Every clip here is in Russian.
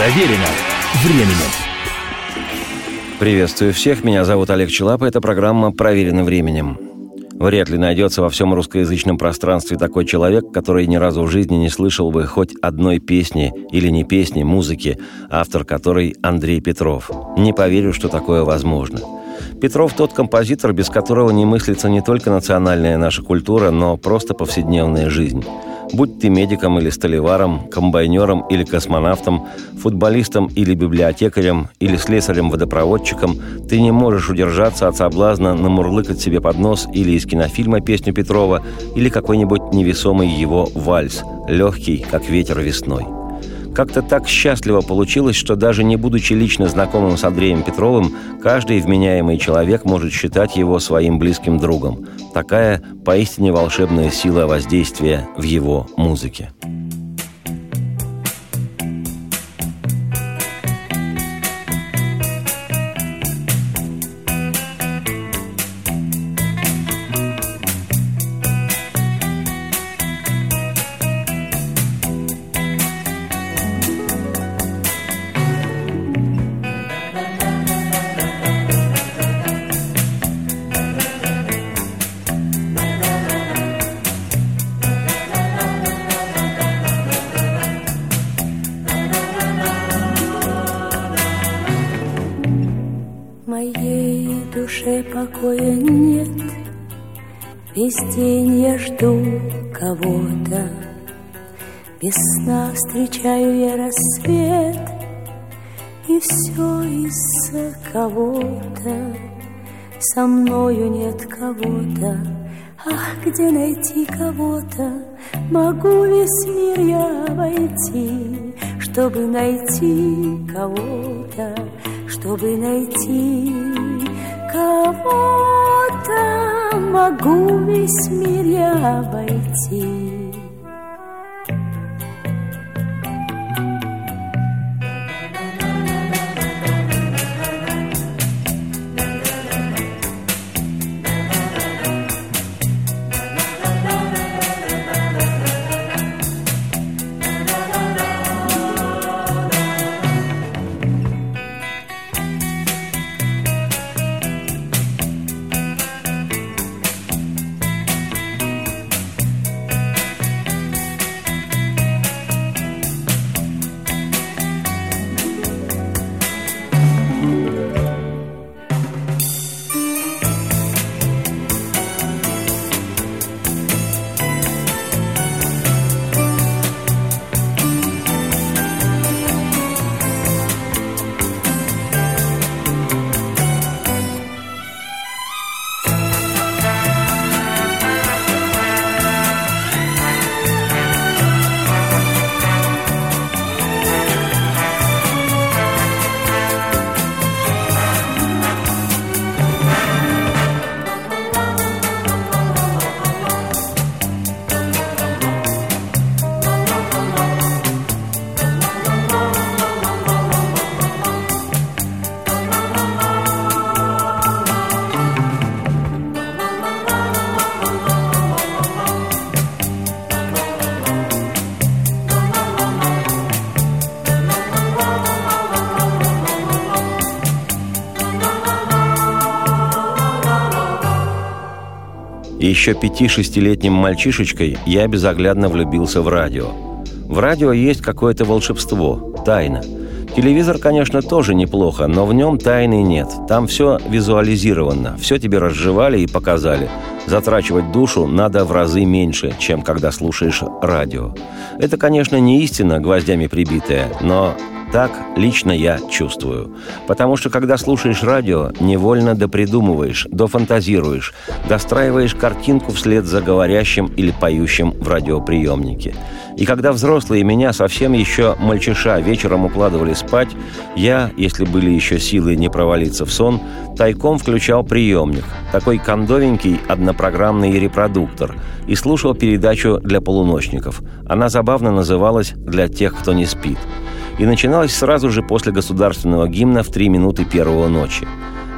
Проверено временем. Приветствую всех, меня зовут Олег Челап, это программа «Проверено временем». Вряд ли найдется во всем русскоязычном пространстве такой человек, который ни разу в жизни не слышал бы хоть одной песни или не песни, музыки, автор которой Андрей Петров. Не поверю, что такое возможно. Петров тот композитор, без которого не мыслится не только национальная наша культура, но просто повседневная жизнь – Будь ты медиком или столеваром, комбайнером или космонавтом, футболистом или библиотекарем, или слесарем-водопроводчиком, ты не можешь удержаться от соблазна намурлыкать себе под нос или из кинофильма песню Петрова, или какой-нибудь невесомый его вальс, легкий, как ветер весной. Как-то так счастливо получилось, что даже не будучи лично знакомым с Андреем Петровым, каждый вменяемый человек может считать его своим близким другом. Такая поистине волшебная сила воздействия в его музыке. Весь день я жду кого-то, Весна встречаю я рассвет, И все из-за кого-то, Со мною нет кого-то, Ах, где найти кого-то? Могу весь мир я обойти, Чтобы найти кого-то, Чтобы найти кого-то могу весь мир я обойти. Еще пяти-шестилетним мальчишечкой я безоглядно влюбился в радио. В радио есть какое-то волшебство, тайна. Телевизор, конечно, тоже неплохо, но в нем тайны нет. Там все визуализировано, все тебе разжевали и показали. Затрачивать душу надо в разы меньше, чем когда слушаешь радио. Это, конечно, не истина, гвоздями прибитая, но так лично я чувствую. Потому что когда слушаешь радио, невольно допридумываешь, дофантазируешь, достраиваешь картинку вслед за говорящим или поющим в радиоприемнике. И когда взрослые меня совсем еще мальчиша вечером укладывали спать, я, если были еще силы не провалиться в сон, тайком включал приемник, такой кондовенький однопрограммный репродуктор, и слушал передачу для полуночников. Она забавно называлась «Для тех, кто не спит» и начиналась сразу же после государственного гимна в три минуты первого ночи.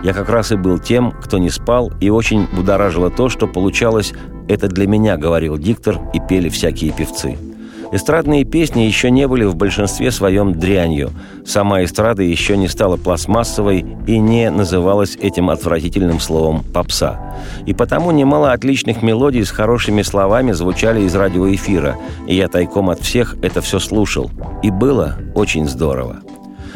Я как раз и был тем, кто не спал, и очень будоражило то, что получалось «это для меня», — говорил диктор, и пели всякие певцы. Эстрадные песни еще не были в большинстве своем дрянью. Сама эстрада еще не стала пластмассовой и не называлась этим отвратительным словом «попса». И потому немало отличных мелодий с хорошими словами звучали из радиоэфира, и я тайком от всех это все слушал. И было очень здорово.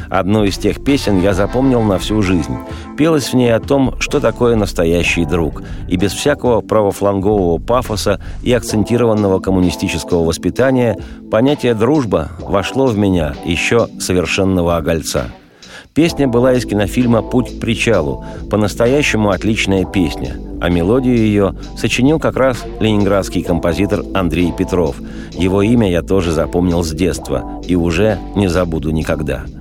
Одну из тех песен я запомнил на всю жизнь. Пелось в ней о том, что такое настоящий друг, и без всякого правофлангового пафоса и акцентированного коммунистического воспитания понятие «дружба» вошло в меня еще совершенного огольца. Песня была из кинофильма «Путь к причалу», по-настоящему отличная песня, а мелодию ее сочинил как раз ленинградский композитор Андрей Петров. Его имя я тоже запомнил с детства и уже не забуду никогда –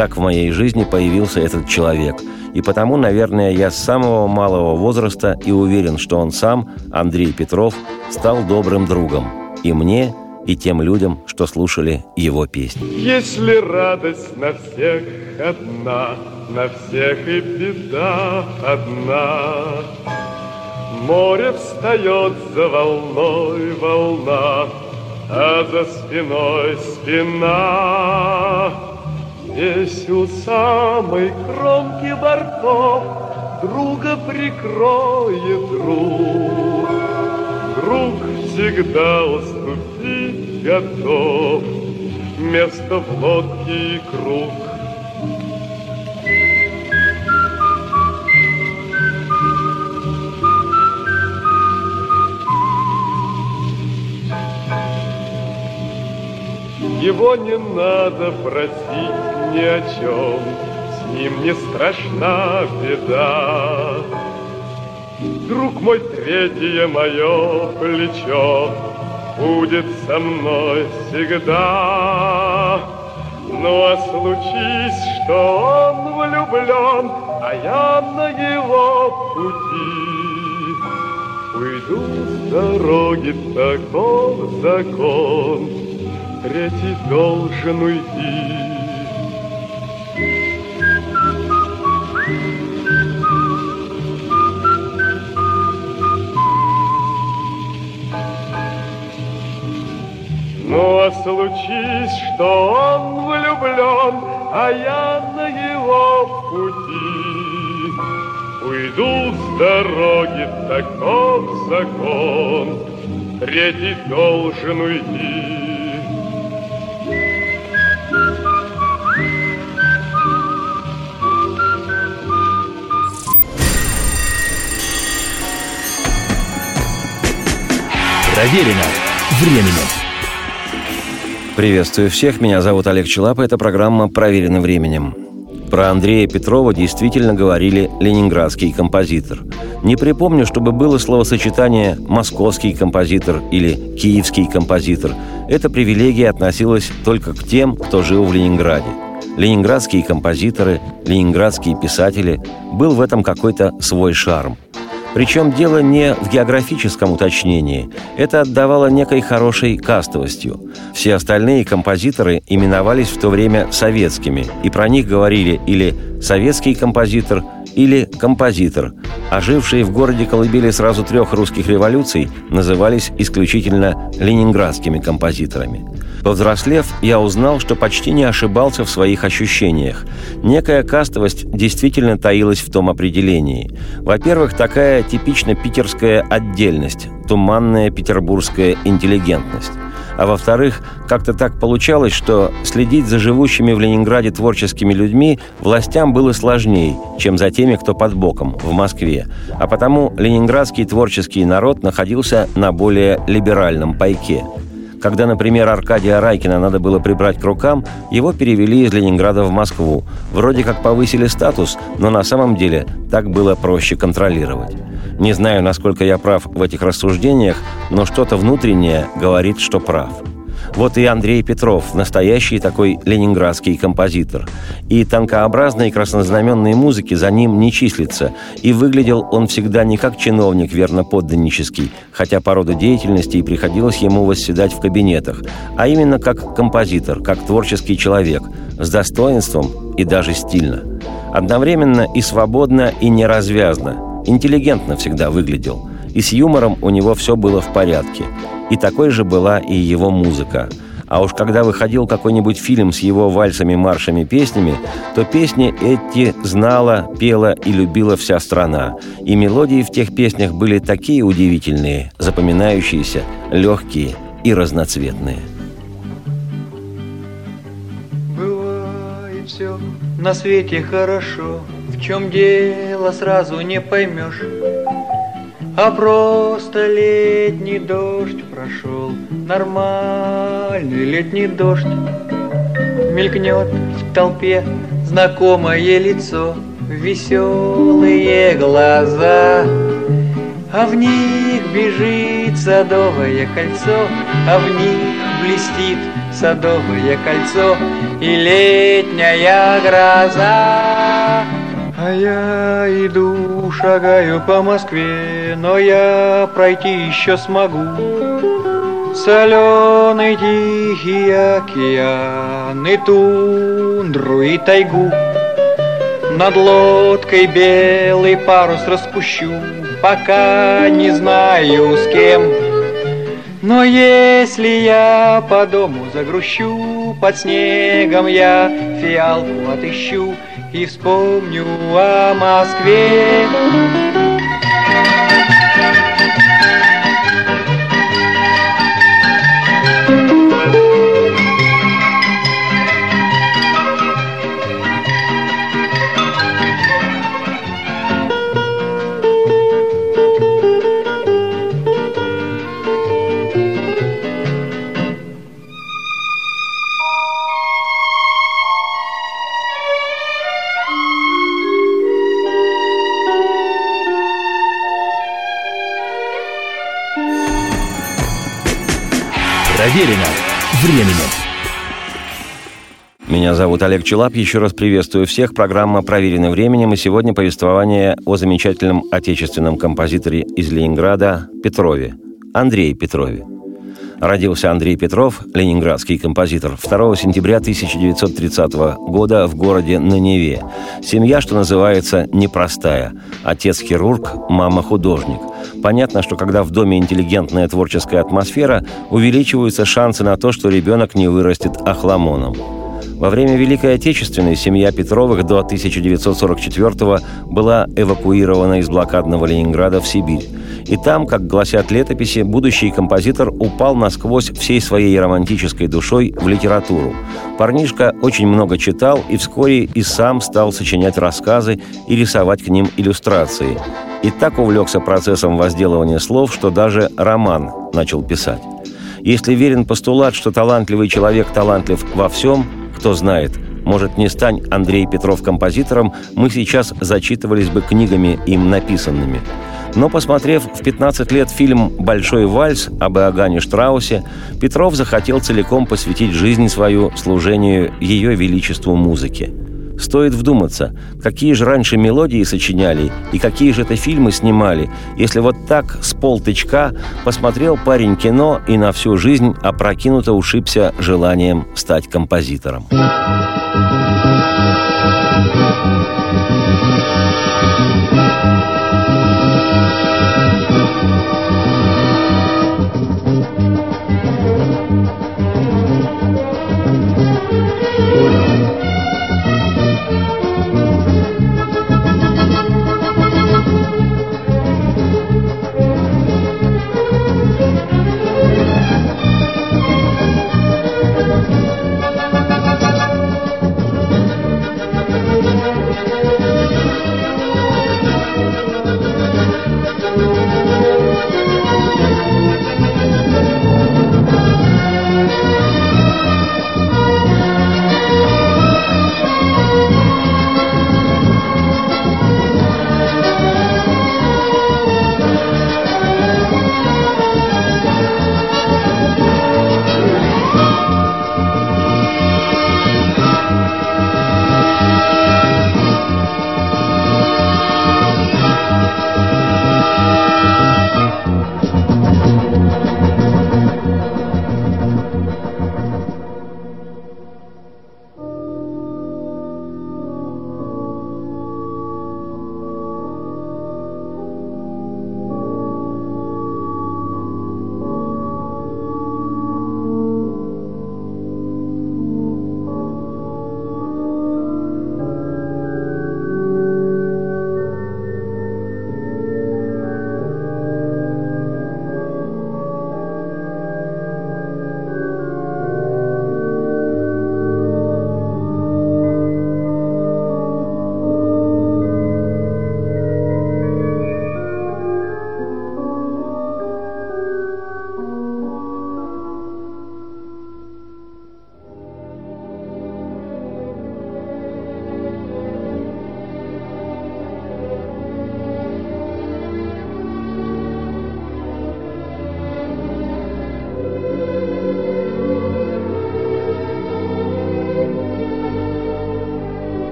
так в моей жизни появился этот человек. И потому, наверное, я с самого малого возраста и уверен, что он сам, Андрей Петров, стал добрым другом. И мне, и тем людям, что слушали его песни. Если радость на всех одна, на всех и беда одна, Море встает за волной волна, а за спиной спина. Здесь у самой кромки бортов Друга прикроет друг. Друг всегда уступить готов Место в лодке и круг. Его не надо просить ни о чем, с ним не страшна беда. Друг мой, третье мое плечо будет со мной всегда. Ну а случись, что он влюблен, а я на его пути, Уйду с дороги, таков закон, Третий должен уйти. Случись, что он влюблен, а я на его пути. Уйду с дороги, таков закон, третий должен уйти. Проверено временем. Приветствую всех, меня зовут Олег Челап, и эта программа «Проверена временем». Про Андрея Петрова действительно говорили «ленинградский композитор». Не припомню, чтобы было словосочетание «московский композитор» или «киевский композитор». Эта привилегия относилась только к тем, кто жил в Ленинграде. Ленинградские композиторы, ленинградские писатели – был в этом какой-то свой шарм – причем дело не в географическом уточнении. Это отдавало некой хорошей кастовостью. Все остальные композиторы именовались в то время советскими, и про них говорили или «советский композитор», или композитор, а жившие в городе колыбели сразу трех русских революций назывались исключительно ленинградскими композиторами. Повзрослев, я узнал, что почти не ошибался в своих ощущениях. Некая кастовость действительно таилась в том определении. Во-первых, такая типично питерская отдельность, туманная петербургская интеллигентность а во-вторых, как-то так получалось, что следить за живущими в Ленинграде творческими людьми властям было сложнее, чем за теми, кто под боком, в Москве. А потому ленинградский творческий народ находился на более либеральном пайке – когда, например, Аркадия Райкина надо было прибрать к рукам, его перевели из Ленинграда в Москву. Вроде как повысили статус, но на самом деле так было проще контролировать. Не знаю, насколько я прав в этих рассуждениях, но что-то внутреннее говорит, что прав. Вот и Андрей Петров, настоящий такой ленинградский композитор. И танкообразной краснознаменной музыки за ним не числится. И выглядел он всегда не как чиновник верноподданнический, хотя по роду деятельности и приходилось ему восседать в кабинетах, а именно как композитор, как творческий человек, с достоинством и даже стильно. Одновременно и свободно, и неразвязно. Интеллигентно всегда выглядел. И с юмором у него все было в порядке. И такой же была и его музыка. А уж когда выходил какой-нибудь фильм с его вальсами, маршами, песнями, то песни эти знала, пела и любила вся страна. И мелодии в тех песнях были такие удивительные, запоминающиеся, легкие и разноцветные. Бывает все на свете хорошо, в чем дело сразу не поймешь. А просто летний дождь прошел, нормальный летний дождь. Мелькнет в толпе знакомое лицо, веселые глаза. А в них бежит садовое кольцо, а в них блестит садовое кольцо и летняя гроза. А я иду, шагаю по Москве, но я пройти еще смогу. Соленый тихий океан и тундру и тайгу. Над лодкой белый парус распущу, пока не знаю с кем. Но если я по дому загрущу, под снегом я фиалку отыщу и вспомню о Москве. Проверено временем. Меня зовут Олег Челап. Еще раз приветствую всех. Программа «Проверено временем». И сегодня повествование о замечательном отечественном композиторе из Ленинграда Петрове, Андрее Петрове. Родился Андрей Петров, ленинградский композитор, 2 сентября 1930 года в городе на Неве. Семья, что называется, непростая. Отец хирург, мама художник. Понятно, что когда в доме интеллигентная творческая атмосфера, увеличиваются шансы на то, что ребенок не вырастет охламоном. Во время Великой Отечественной семья Петровых до 1944 была эвакуирована из блокадного Ленинграда в Сибирь. И там, как гласят летописи, будущий композитор упал насквозь всей своей романтической душой в литературу. Парнишка очень много читал и вскоре и сам стал сочинять рассказы и рисовать к ним иллюстрации. И так увлекся процессом возделывания слов, что даже роман начал писать. Если верен постулат, что талантливый человек талантлив во всем – кто знает, может, не стань Андрей Петров композитором, мы сейчас зачитывались бы книгами им написанными. Но, посмотрев в 15 лет фильм «Большой вальс» об Иоганне Штраусе, Петров захотел целиком посвятить жизнь свою служению Ее Величеству музыки – Стоит вдуматься, какие же раньше мелодии сочиняли и какие же это фильмы снимали, если вот так с полтычка посмотрел парень кино и на всю жизнь опрокинуто ушибся желанием стать композитором. Thank you.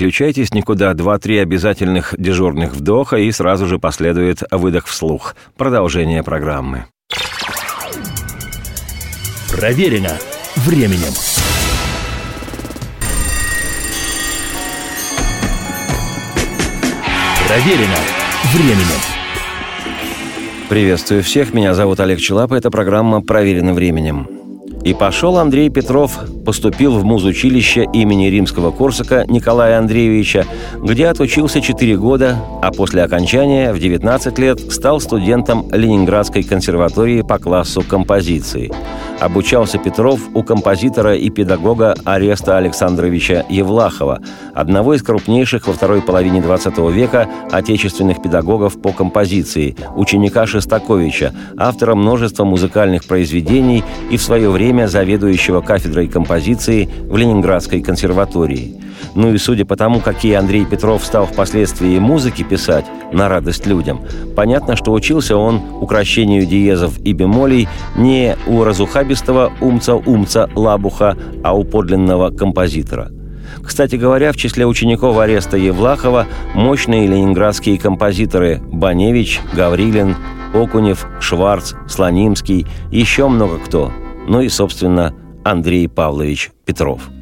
Переключайтесь никуда, два-три обязательных дежурных вдоха и сразу же последует выдох вслух. Продолжение программы. Проверено временем. Проверено временем. Приветствую всех, меня зовут Олег Челап, это программа «Проверено временем». И пошел Андрей Петров, поступил в музучилище имени римского Корсака Николая Андреевича, где отучился 4 года, а после окончания в 19 лет стал студентом Ленинградской консерватории по классу композиции. Обучался Петров у композитора и педагога Ареста Александровича Евлахова, одного из крупнейших во второй половине XX века отечественных педагогов по композиции, ученика Шестаковича, автора множества музыкальных произведений и в свое время заведующего кафедрой композиции в Ленинградской консерватории. Ну и судя по тому, какие Андрей Петров стал впоследствии музыки писать на радость людям, понятно, что учился он укращению диезов и бемолей не у разухабистого умца-умца Лабуха, а у подлинного композитора – кстати говоря, в числе учеников ареста Евлахова мощные ленинградские композиторы Баневич, Гаврилин, Окунев, Шварц, Слонимский, еще много кто – ну и, собственно, Андрей Павлович Петров –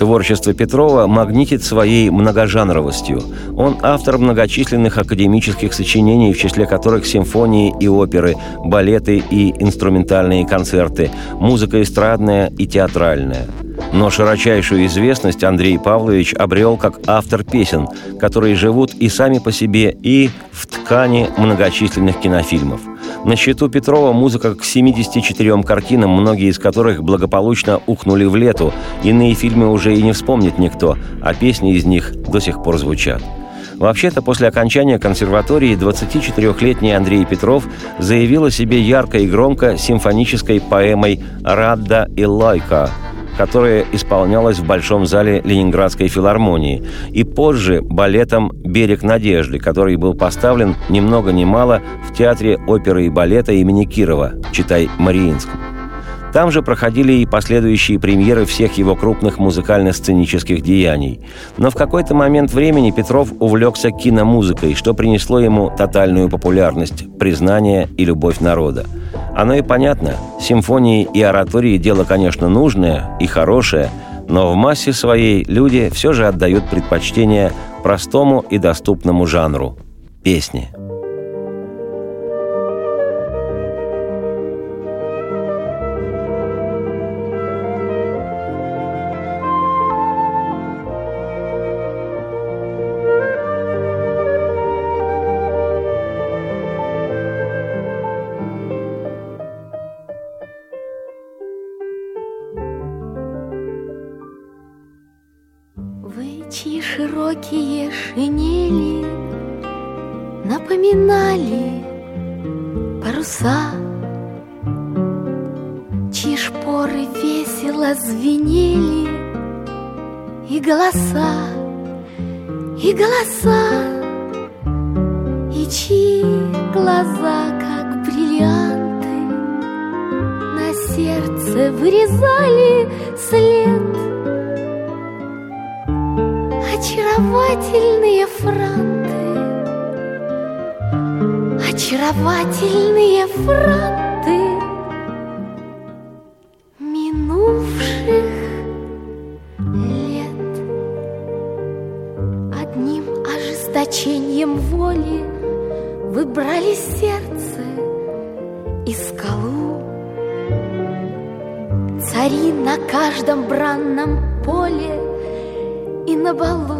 Творчество Петрова магнитит своей многожанровостью. Он автор многочисленных академических сочинений, в числе которых симфонии и оперы, балеты и инструментальные концерты, музыка эстрадная и театральная. Но широчайшую известность Андрей Павлович обрел как автор песен, которые живут и сами по себе, и в ткани многочисленных кинофильмов. На счету Петрова музыка к 74 картинам, многие из которых благополучно ухнули в лету. Иные фильмы уже и не вспомнит никто, а песни из них до сих пор звучат. Вообще-то, после окончания консерватории 24-летний Андрей Петров заявил о себе ярко и громко симфонической поэмой «Радда и Лойка», которая исполнялась в Большом зале Ленинградской филармонии, и позже балетом «Берег надежды», который был поставлен ни много ни мало в Театре оперы и балета имени Кирова, читай Мариинском. Там же проходили и последующие премьеры всех его крупных музыкально-сценических деяний. Но в какой-то момент времени Петров увлекся киномузыкой, что принесло ему тотальную популярность, признание и любовь народа. Оно и понятно. Симфонии и оратории – дело, конечно, нужное и хорошее, но в массе своей люди все же отдают предпочтение простому и доступному жанру – песни – очаровательные франты минувших лет. Одним ожесточением воли выбрали сердце и скалу. Цари на каждом бранном поле и на балу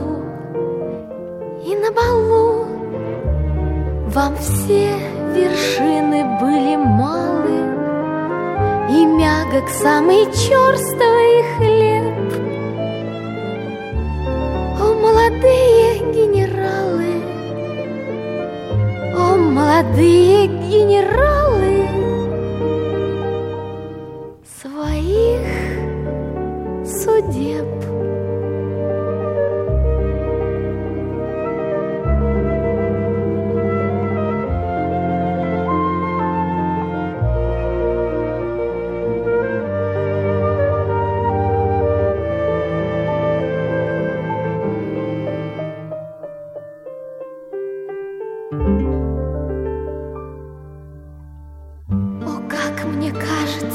Вам все вершины были малы И мягок самый черствый хлеб. О, молодые генералы О, молодые генералы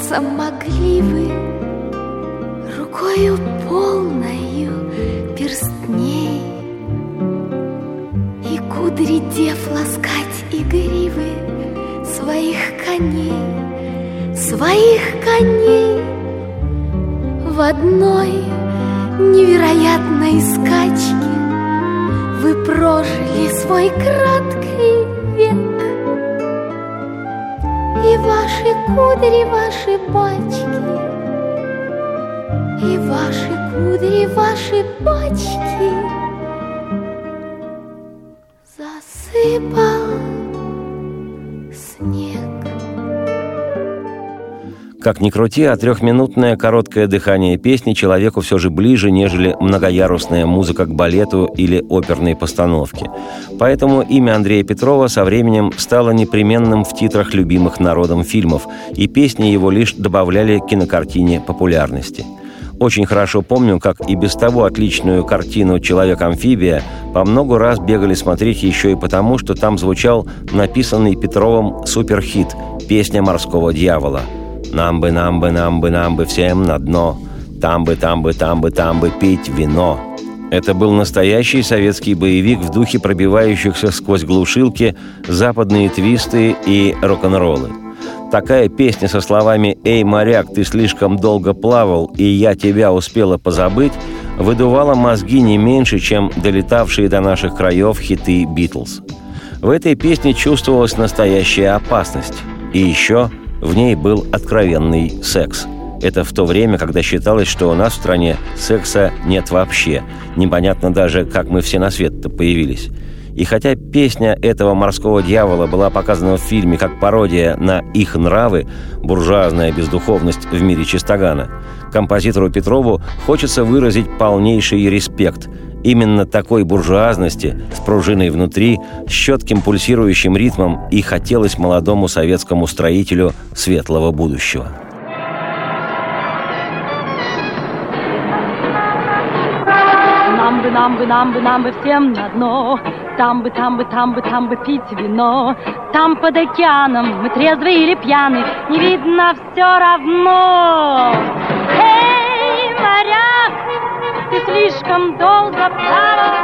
коснуться могли вы Рукою полною перстней И кудри дев ласкать гривы Своих коней, своих коней В одной невероятной скачке Вы прожили свой краткий век. И ваши кудри, ваши бачки, И ваши кудри, ваши бачки Засыпал. Как ни крути, а трехминутное короткое дыхание песни человеку все же ближе, нежели многоярусная музыка к балету или оперной постановке. Поэтому имя Андрея Петрова со временем стало непременным в титрах любимых народом фильмов, и песни его лишь добавляли кинокартине популярности. Очень хорошо помню, как и без того отличную картину «Человек-амфибия» по много раз бегали смотреть еще и потому, что там звучал написанный Петровым суперхит «Песня морского дьявола». Нам бы, нам бы, нам бы, нам бы всем на дно. Там бы, там бы, там бы, там бы пить вино. Это был настоящий советский боевик в духе пробивающихся сквозь глушилки западные твисты и рок-н-роллы. Такая песня со словами «Эй, моряк, ты слишком долго плавал, и я тебя успела позабыть» выдувала мозги не меньше, чем долетавшие до наших краев хиты «Битлз». В этой песне чувствовалась настоящая опасность. И еще – в ней был откровенный секс. Это в то время, когда считалось, что у нас в стране секса нет вообще. Непонятно даже, как мы все на свет-то появились. И хотя песня этого морского дьявола была показана в фильме как пародия на их нравы, буржуазная бездуховность в мире чистогана, композитору Петрову хочется выразить полнейший респект – Именно такой буржуазности, с пружиной внутри, с четким пульсирующим ритмом и хотелось молодому советскому строителю светлого будущего. Нам бы, нам бы, нам бы, нам бы всем на дно. Там бы, там бы, там бы, там бы пить вино. Там под океаном мы трезвы или пьяны Не видно все равно. Эй, слишком долго плавал.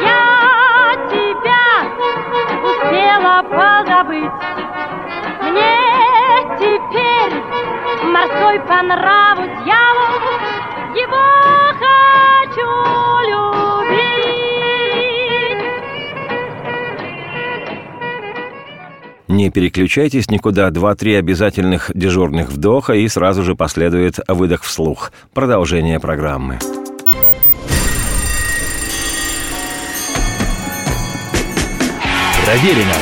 Я тебя успела позабыть. Мне теперь морской по нраву дьявол, его хочу. Не переключайтесь никуда, два-три обязательных дежурных вдоха и сразу же последует выдох вслух. Продолжение программы. Проверено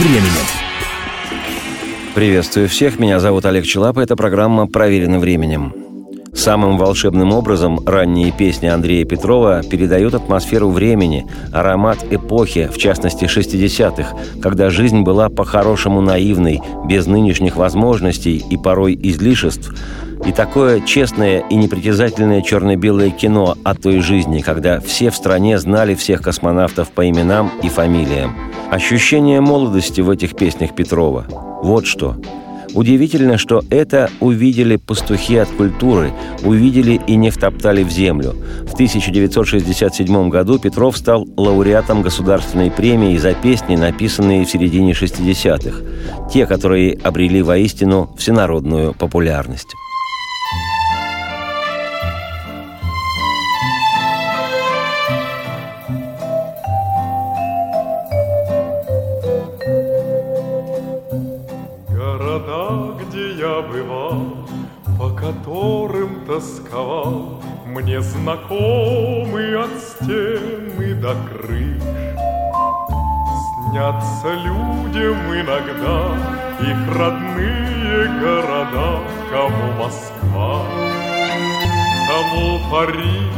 временем. Приветствую всех, меня зовут Олег Челап, и эта программа «Проверено временем». Самым волшебным образом ранние песни Андрея Петрова передают атмосферу времени, аромат эпохи, в частности 60-х, когда жизнь была по-хорошему наивной, без нынешних возможностей и порой излишеств, и такое честное и непритязательное черно-белое кино о той жизни, когда все в стране знали всех космонавтов по именам и фамилиям. Ощущение молодости в этих песнях Петрова. Вот что. Удивительно, что это увидели пастухи от культуры, увидели и не втоптали в землю. В 1967 году Петров стал лауреатом государственной премии за песни, написанные в середине 60-х. Те, которые обрели воистину всенародную популярность. Мне знакомы от стены до крыш. Снятся людям иногда Их родные города, Кому Москва, кому Париж.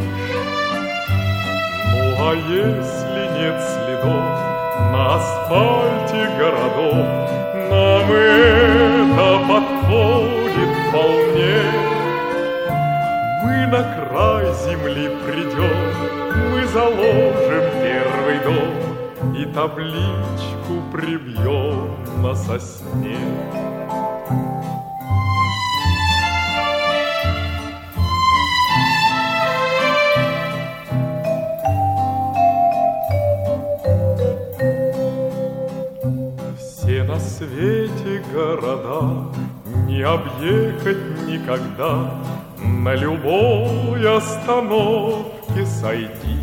Ну а если нет следов На асфальте городов, Нам это подходит вполне земли придем, Мы заложим первый дом И табличку прибьем на сосне. Все на свете города Не объехать никогда, на любой остановке сойти.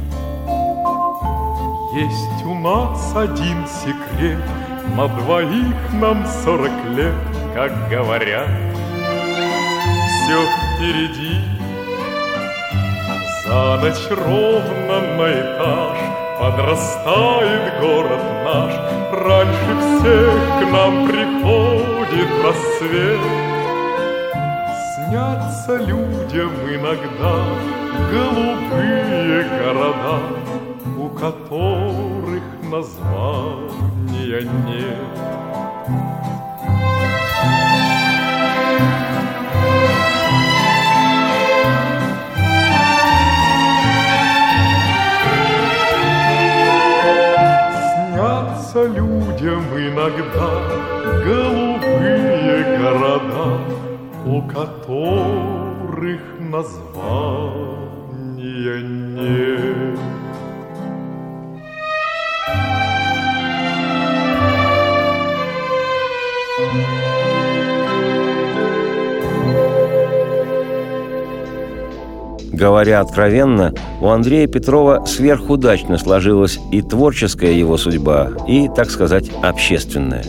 Есть у нас один секрет, на двоих нам сорок лет, как говорят. Все впереди, за ночь ровно на этаж Подрастает город наш, Раньше всех к нам приходит рассвет. Снятся людям иногда голубые города, У которых названия нет. Людям иногда голубые города, у которых названия нет. Говоря откровенно, у Андрея Петрова сверхудачно сложилась и творческая его судьба, и, так сказать, общественная.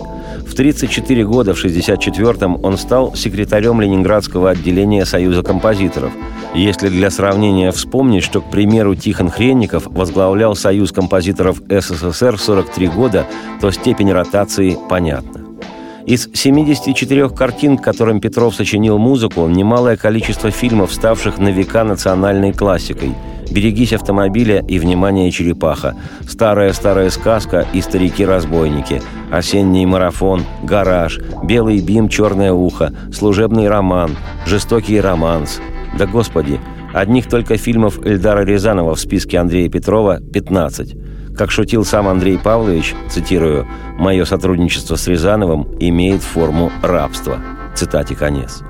В 34 года, в 64-м, он стал секретарем Ленинградского отделения Союза композиторов. Если для сравнения вспомнить, что, к примеру, Тихон Хренников возглавлял Союз композиторов СССР в 43 года, то степень ротации понятна. Из 74 картин, к которым Петров сочинил музыку, немалое количество фильмов, ставших на века национальной классикой. «Берегись автомобиля» и «Внимание, черепаха», «Старая-старая сказка» и «Старики-разбойники», «Осенний марафон», «Гараж», «Белый бим, черное ухо», «Служебный роман», «Жестокий романс». Да господи, одних только фильмов Эльдара Рязанова в списке Андрея Петрова 15. Как шутил сам Андрей Павлович, цитирую, «Мое сотрудничество с Рязановым имеет форму рабства». Цитате конец.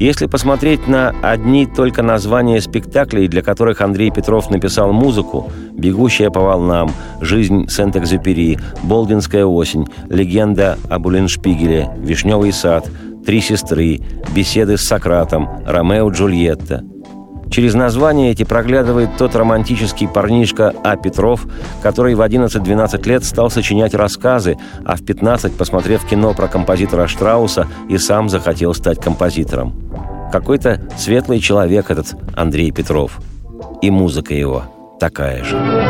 Если посмотреть на одни только названия спектаклей, для которых Андрей Петров написал музыку «Бегущая по волнам», «Жизнь Сент-Экзюпери», «Болдинская осень», «Легенда об Уллиншпигеле», «Вишневый сад», «Три сестры», «Беседы с Сократом», «Ромео Джульетта», Через название эти проглядывает тот романтический парнишка А. Петров, который в 11-12 лет стал сочинять рассказы, а в 15, посмотрев кино про композитора Штрауса, и сам захотел стать композитором. Какой-то светлый человек этот Андрей Петров. И музыка его такая же.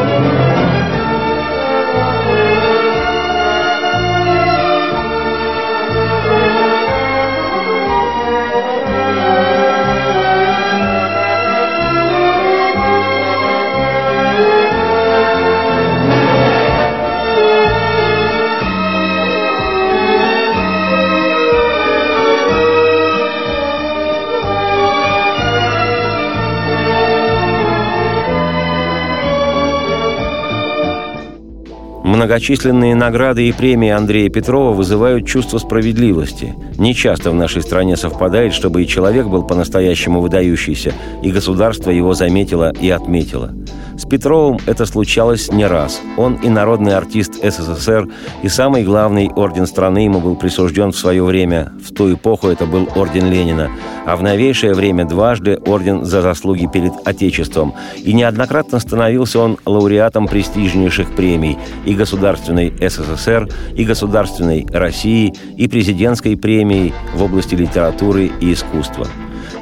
Многочисленные награды и премии Андрея Петрова вызывают чувство справедливости. Нечасто в нашей стране совпадает, чтобы и человек был по-настоящему выдающийся, и государство его заметило и отметило. С Петровым это случалось не раз. Он и народный артист СССР, и самый главный орден страны ему был присужден в свое время. В ту эпоху это был орден Ленина. А в новейшее время дважды орден за заслуги перед Отечеством. И неоднократно становился он лауреатом престижнейших премий и государственной СССР, и государственной России, и президентской премии в области литературы и искусства.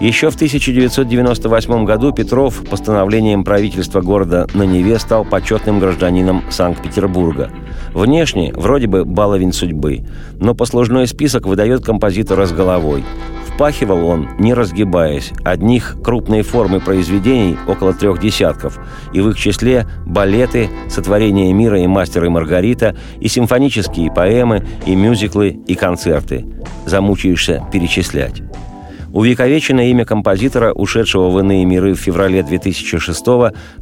Еще в 1998 году Петров постановлением правительства города на Неве стал почетным гражданином Санкт-Петербурга. Внешне вроде бы баловень судьбы, но послужной список выдает композитора с головой. Впахивал он, не разгибаясь, одних крупной формы произведений около трех десятков, и в их числе балеты, сотворение мира и мастер и Маргарита, и симфонические поэмы, и мюзиклы, и концерты. Замучаешься перечислять. Увековечено имя композитора, ушедшего в иные миры в феврале 2006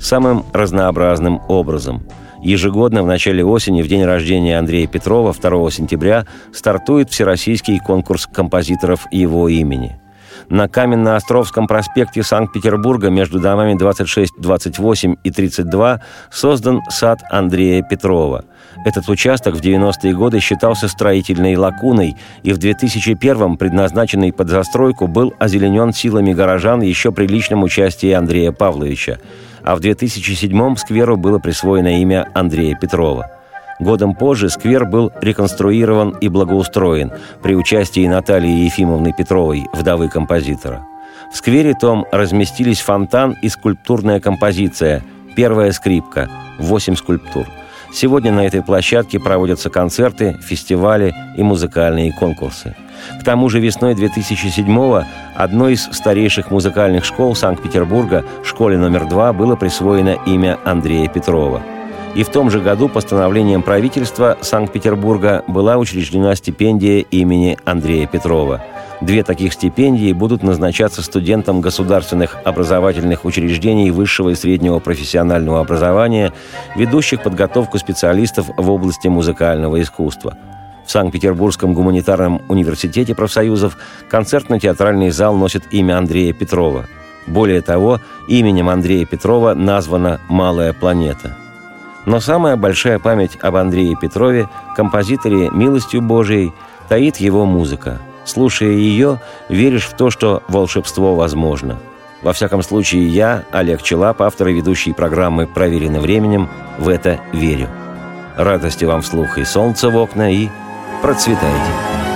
самым разнообразным образом. Ежегодно в начале осени, в день рождения Андрея Петрова, 2 сентября, стартует Всероссийский конкурс композиторов его имени – на Каменно-Островском проспекте Санкт-Петербурга между домами 26, 28 и 32 создан сад Андрея Петрова. Этот участок в 90-е годы считался строительной лакуной и в 2001-м, предназначенный под застройку, был озеленен силами горожан еще при личном участии Андрея Павловича. А в 2007-м скверу было присвоено имя Андрея Петрова – Годом позже сквер был реконструирован и благоустроен при участии Натальи Ефимовны Петровой, вдовы композитора. В сквере том разместились фонтан и скульптурная композиция «Первая скрипка» – восемь скульптур. Сегодня на этой площадке проводятся концерты, фестивали и музыкальные конкурсы. К тому же весной 2007-го одной из старейших музыкальных школ Санкт-Петербурга, школе номер два, было присвоено имя Андрея Петрова – и в том же году постановлением правительства Санкт-Петербурга была учреждена стипендия имени Андрея Петрова. Две таких стипендии будут назначаться студентам государственных образовательных учреждений высшего и среднего профессионального образования, ведущих подготовку специалистов в области музыкального искусства. В Санкт-Петербургском гуманитарном университете профсоюзов концертно-театральный зал носит имя Андрея Петрова. Более того, именем Андрея Петрова названа «Малая планета». Но самая большая память об Андрее Петрове, композиторе «Милостью Божией», таит его музыка. Слушая ее, веришь в то, что волшебство возможно. Во всяком случае, я, Олег Челап, автор и ведущий программы «Проверено временем», в это верю. Радости вам вслух и солнца в окна, и процветайте!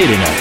Проверено временем.